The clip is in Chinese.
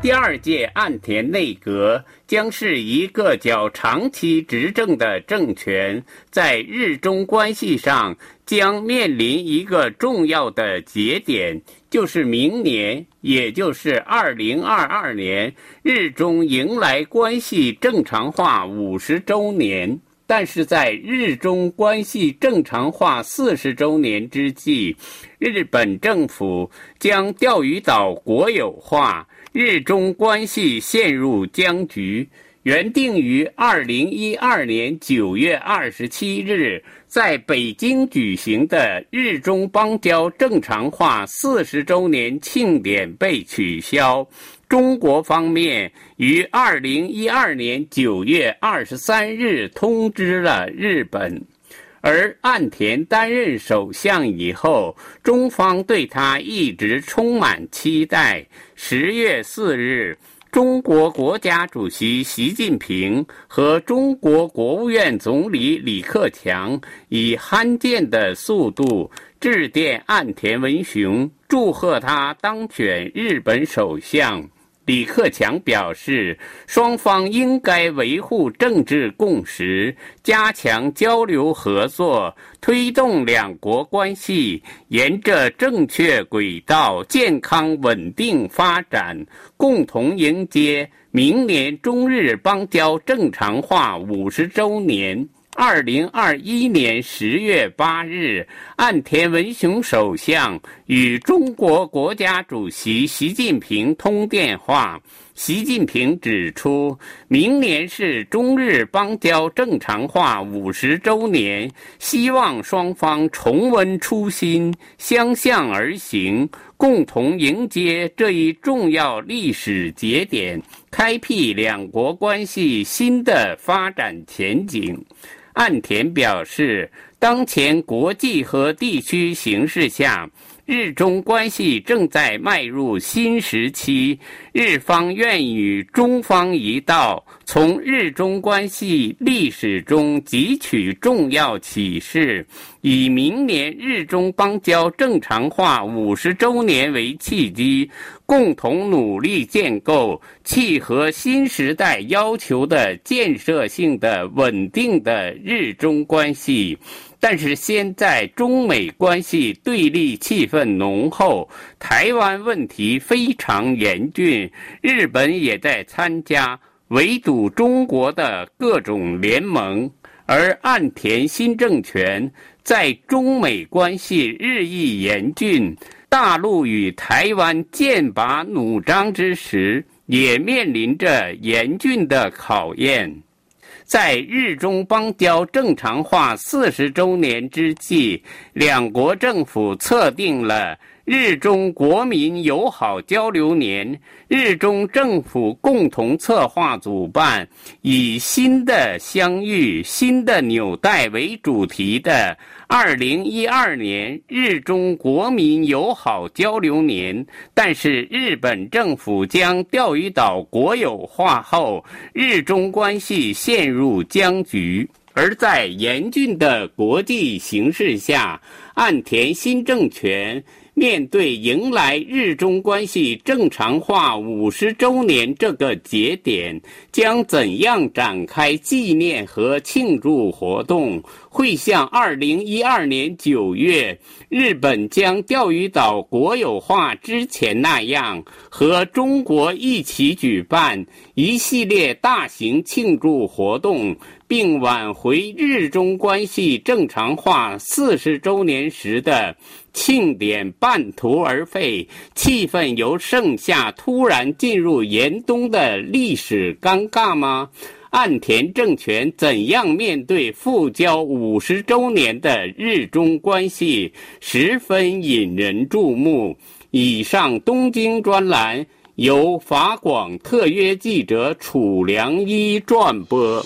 第二届岸田内阁将是一个较长期执政的政权，在日中关系上将面临一个重要的节点，就是明年，也就是二零二二年，日中迎来关系正常化五十周年。但是在日中关系正常化四十周年之际，日本政府将钓鱼岛国有化。日中关系陷入僵局。原定于二零一二年九月二十七日在北京举行的日中邦交正常化四十周年庆典被取消。中国方面于二零一二年九月二十三日通知了日本。而岸田担任首相以后，中方对他一直充满期待。十月四日，中国国家主席习近平和中国国务院总理李克强以罕见的速度致电岸田文雄，祝贺他当选日本首相。李克强表示，双方应该维护政治共识，加强交流合作，推动两国关系沿着正确轨道健康稳定发展，共同迎接明年中日邦交正常化五十周年。二零二一年十月八日，岸田文雄首相与中国国家主席习近平通电话。习近平指出，明年是中日邦交正常化五十周年，希望双方重温初心，相向而行，共同迎接这一重要历史节点，开辟两国关系新的发展前景。岸田表示，当前国际和地区形势下，日中关系正在迈入新时期。日方愿与中方一道，从日中关系历史中汲取重要启示，以明年日中邦交正常化五十周年为契机。共同努力建构契合新时代要求的建设性的稳定的日中关系，但是现在中美关系对立气氛浓厚，台湾问题非常严峻，日本也在参加围堵中国的各种联盟，而岸田新政权在中美关系日益严峻。大陆与台湾剑拔弩张之时，也面临着严峻的考验。在日中邦交正常化四十周年之际，两国政府测定了。日中国民友好交流年，日中政府共同策划主办，以“新的相遇，新的纽带”为主题的二零一二年日中国民友好交流年。但是，日本政府将钓鱼岛国有化后，日中关系陷入僵局。而在严峻的国际形势下，岸田新政权。面对迎来日中关系正常化五十周年这个节点，将怎样展开纪念和庆祝活动？会像二零一二年九月日本将钓鱼岛国有化之前那样，和中国一起举办一系列大型庆祝活动，并挽回日中关系正常化四十周年时的？庆典半途而废，气氛由盛夏突然进入严冬的历史尴尬吗？岸田政权怎样面对复交五十周年的日中关系，十分引人注目。以上东京专栏由法广特约记者楚良一转播。